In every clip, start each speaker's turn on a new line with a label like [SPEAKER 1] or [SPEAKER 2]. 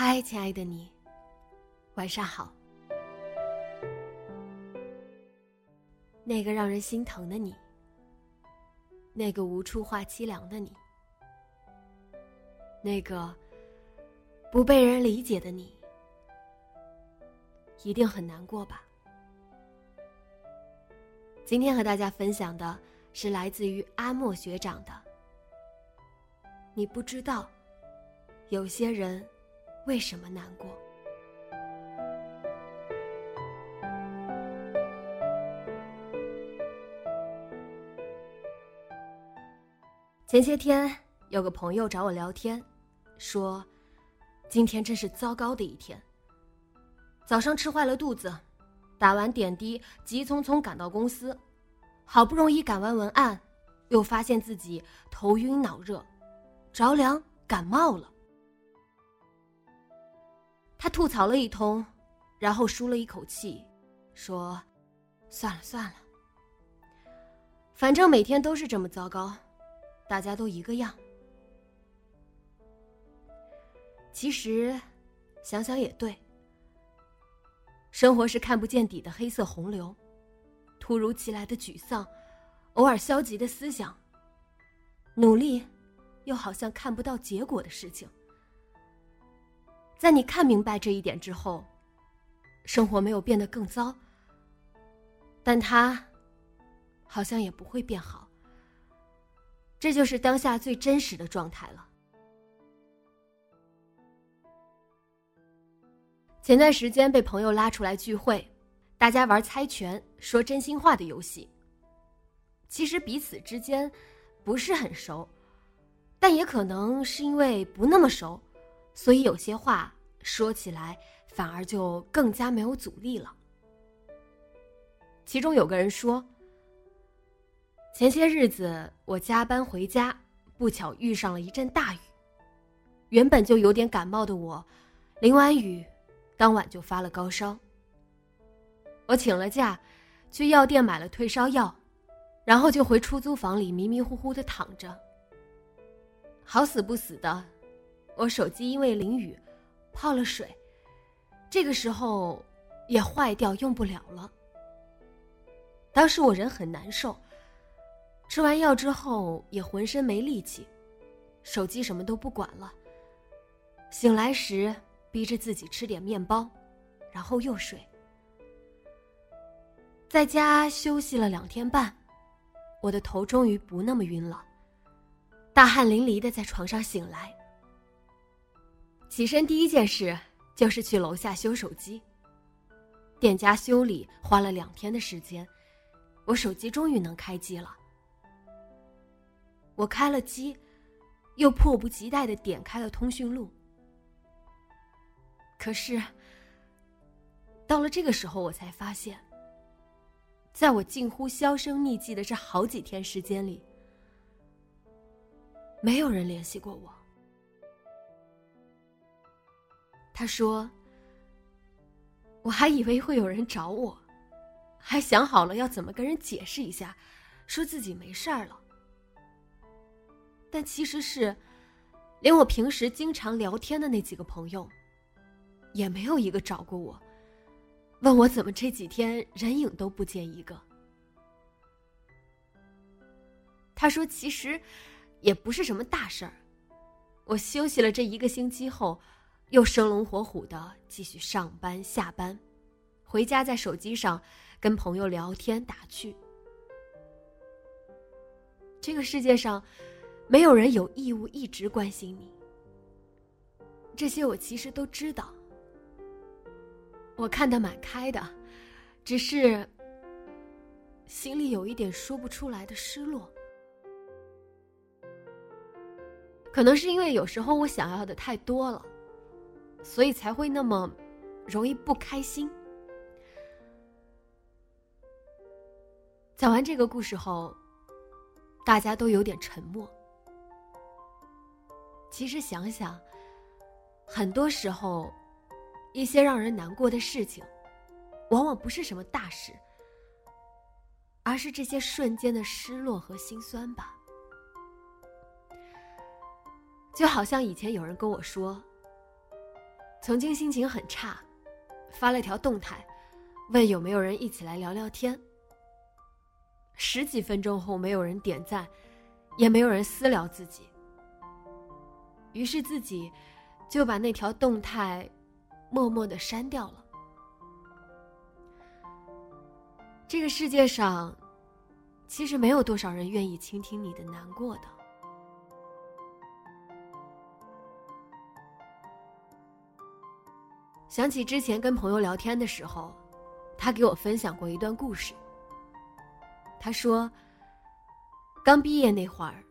[SPEAKER 1] 嗨，亲爱的你，晚上好。那个让人心疼的你，那个无处话凄凉的你，那个不被人理解的你，一定很难过吧？今天和大家分享的是来自于阿莫学长的。你不知道，有些人。为什么难过？前些天有个朋友找我聊天，说今天真是糟糕的一天。早上吃坏了肚子，打完点滴，急匆匆赶到公司，好不容易赶完文案，又发现自己头晕脑热，着凉感冒了。他吐槽了一通，然后舒了一口气，说：“算了算了，反正每天都是这么糟糕，大家都一个样。”其实，想想也对。生活是看不见底的黑色洪流，突如其来的沮丧，偶尔消极的思想，努力，又好像看不到结果的事情。在你看明白这一点之后，生活没有变得更糟，但它好像也不会变好。这就是当下最真实的状态了。前段时间被朋友拉出来聚会，大家玩猜拳、说真心话的游戏。其实彼此之间不是很熟，但也可能是因为不那么熟。所以有些话说起来反而就更加没有阻力了。其中有个人说：“前些日子我加班回家，不巧遇上了一阵大雨，原本就有点感冒的我，淋完雨，当晚就发了高烧。我请了假，去药店买了退烧药，然后就回出租房里迷迷糊糊的躺着。好死不死的。”我手机因为淋雨泡了水，这个时候也坏掉，用不了了。当时我人很难受，吃完药之后也浑身没力气，手机什么都不管了。醒来时逼着自己吃点面包，然后又睡。在家休息了两天半，我的头终于不那么晕了，大汗淋漓的在床上醒来。起身第一件事就是去楼下修手机。店家修理花了两天的时间，我手机终于能开机了。我开了机，又迫不及待的点开了通讯录。可是，到了这个时候，我才发现，在我近乎销声匿迹的这好几天时间里，没有人联系过我。他说：“我还以为会有人找我，还想好了要怎么跟人解释一下，说自己没事儿了。但其实是，连我平时经常聊天的那几个朋友，也没有一个找过我，问我怎么这几天人影都不见一个。”他说：“其实，也不是什么大事儿。我休息了这一个星期后。”又生龙活虎的继续上班下班，回家在手机上跟朋友聊天打趣。这个世界上，没有人有义务一直关心你。这些我其实都知道，我看得蛮开的，只是心里有一点说不出来的失落。可能是因为有时候我想要的太多了，所以才会那么容易不开心。讲完这个故事后，大家都有点沉默。其实想想，很多时候，一些让人难过的事情，往往不是什么大事，而是这些瞬间的失落和心酸吧。就好像以前有人跟我说，曾经心情很差，发了条动态，问有没有人一起来聊聊天。十几分钟后，没有人点赞，也没有人私聊自己。于是自己就把那条动态默默的删掉了。这个世界上，其实没有多少人愿意倾听你的难过的。想起之前跟朋友聊天的时候，他给我分享过一段故事。他说：“刚毕业那会儿，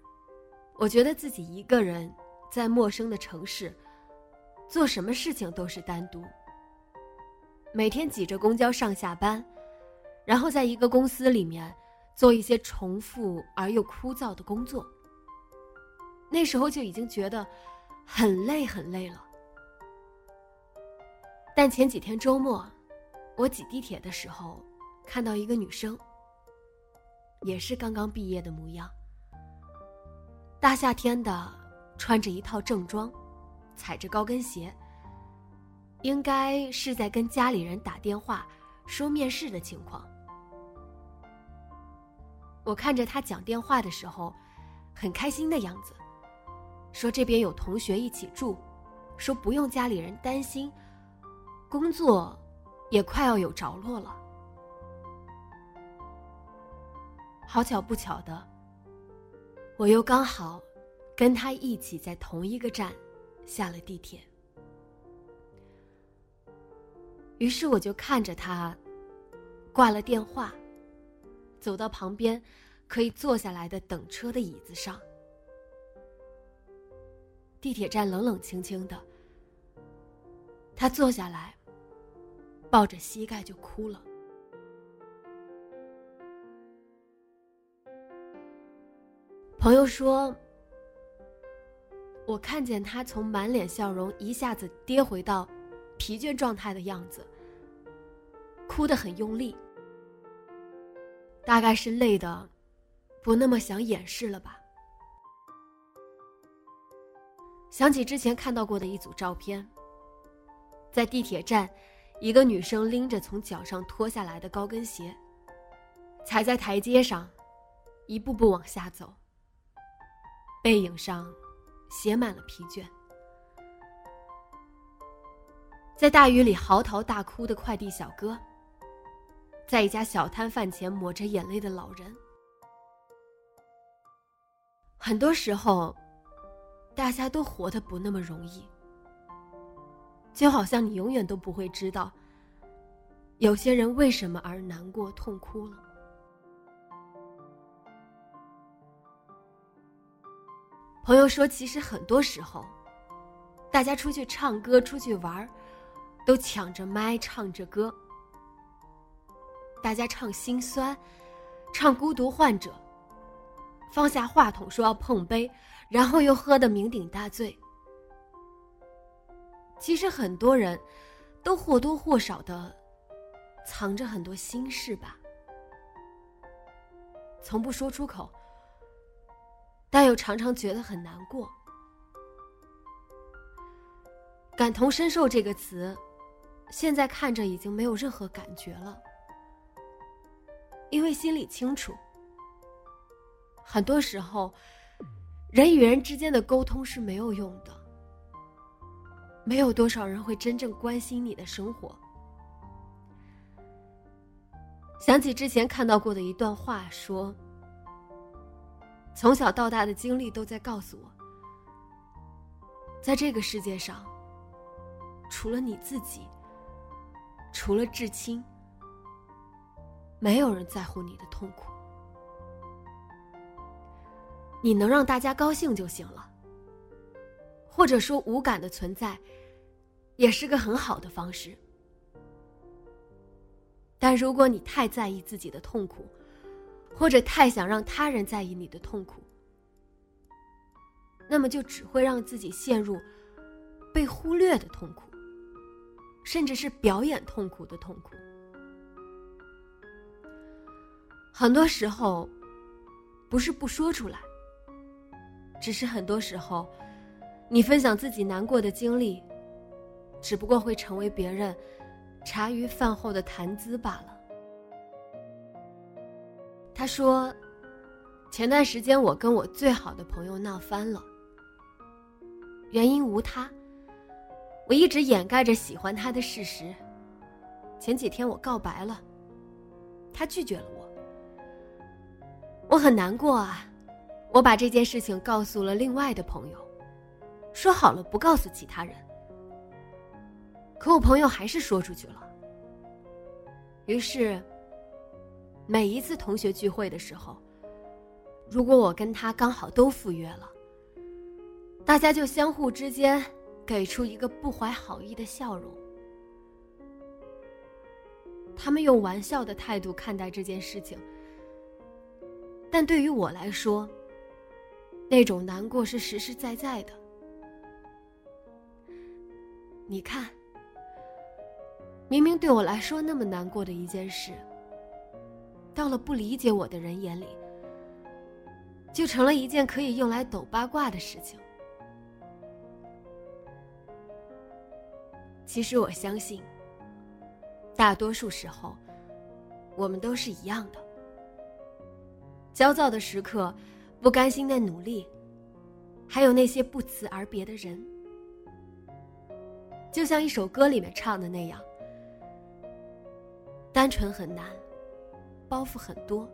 [SPEAKER 1] 我觉得自己一个人在陌生的城市，做什么事情都是单独。每天挤着公交上下班，然后在一个公司里面做一些重复而又枯燥的工作。那时候就已经觉得很累很累了。”但前几天周末，我挤地铁的时候，看到一个女生，也是刚刚毕业的模样。大夏天的，穿着一套正装，踩着高跟鞋，应该是在跟家里人打电话说面试的情况。我看着她讲电话的时候，很开心的样子，说这边有同学一起住，说不用家里人担心。工作也快要有着落了，好巧不巧的，我又刚好跟他一起在同一个站下了地铁。于是我就看着他挂了电话，走到旁边可以坐下来的等车的椅子上。地铁站冷冷清清的，他坐下来。抱着膝盖就哭了。朋友说：“我看见他从满脸笑容一下子跌回到疲倦状态的样子，哭得很用力，大概是累的不那么想掩饰了吧。”想起之前看到过的一组照片，在地铁站。一个女生拎着从脚上脱下来的高跟鞋，踩在台阶上，一步步往下走。背影上写满了疲倦。在大雨里嚎啕大哭的快递小哥，在一家小摊贩前抹着眼泪的老人。很多时候，大家都活得不那么容易。就好像你永远都不会知道，有些人为什么而难过、痛哭了。朋友说，其实很多时候，大家出去唱歌、出去玩都抢着麦唱着歌。大家唱心酸，唱孤独患者，放下话筒说要碰杯，然后又喝得酩酊大醉。其实很多人，都或多或少的藏着很多心事吧，从不说出口，但又常常觉得很难过。感同身受这个词，现在看着已经没有任何感觉了，因为心里清楚，很多时候，人与人之间的沟通是没有用的。没有多少人会真正关心你的生活，想起之前看到过的一段话，说：从小到大的经历都在告诉我，在这个世界上，除了你自己，除了至亲，没有人在乎你的痛苦。你能让大家高兴就行了，或者说无感的存在，也是个很好的方式。但如果你太在意自己的痛苦，或者太想让他人在意你的痛苦，那么就只会让自己陷入被忽略的痛苦，甚至是表演痛苦的痛苦。很多时候，不是不说出来。只是很多时候，你分享自己难过的经历，只不过会成为别人茶余饭后的谈资罢了。他说：“前段时间我跟我最好的朋友闹翻了，原因无他，我一直掩盖着喜欢他的事实。前几天我告白了，他拒绝了我，我很难过啊。”我把这件事情告诉了另外的朋友，说好了不告诉其他人。可我朋友还是说出去了。于是，每一次同学聚会的时候，如果我跟他刚好都赴约了，大家就相互之间给出一个不怀好意的笑容。他们用玩笑的态度看待这件事情，但对于我来说，那种难过是实实在在的。你看，明明对我来说那么难过的一件事，到了不理解我的人眼里，就成了一件可以用来抖八卦的事情。其实我相信，大多数时候，我们都是一样的。焦躁的时刻。不甘心的努力，还有那些不辞而别的人，就像一首歌里面唱的那样：单纯很难，包袱很多，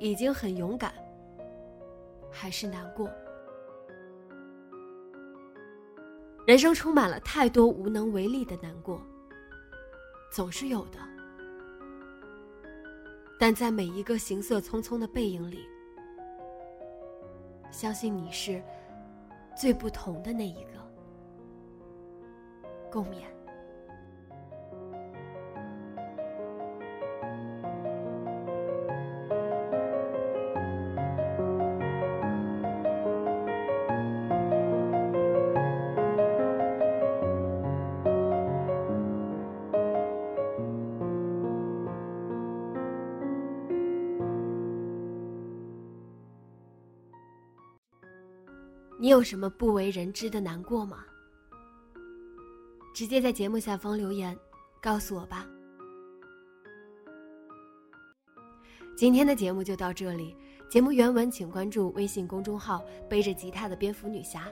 [SPEAKER 1] 已经很勇敢，还是难过。人生充满了太多无能为力的难过，总是有的，但在每一个行色匆匆的背影里。相信你是最不同的那一个，共勉。你有什么不为人知的难过吗？直接在节目下方留言，告诉我吧。今天的节目就到这里，节目原文请关注微信公众号“背着吉他的蝙蝠女侠”。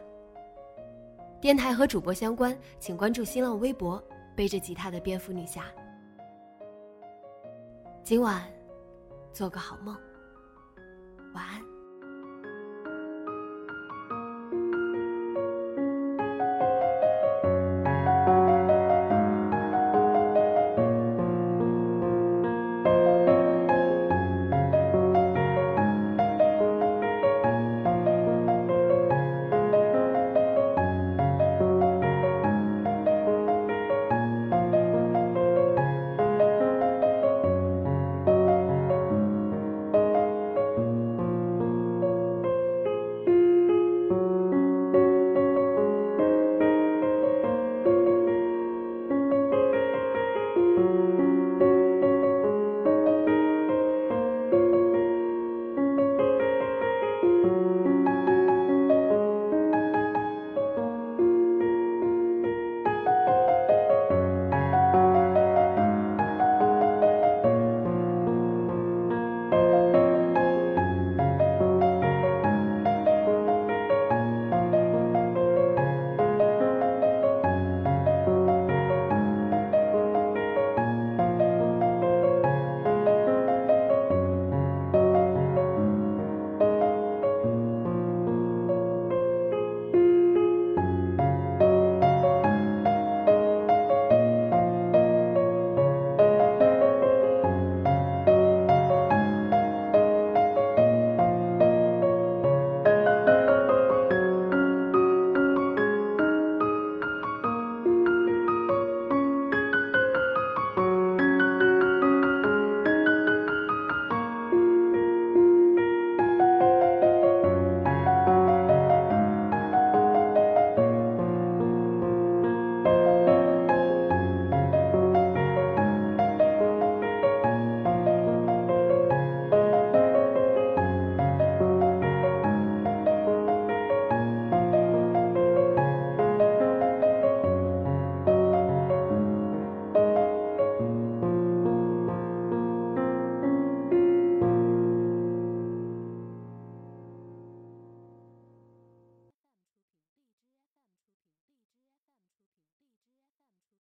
[SPEAKER 1] 电台和主播相关，请关注新浪微博“背着吉他的蝙蝠女侠”。今晚，做个好梦，晚安。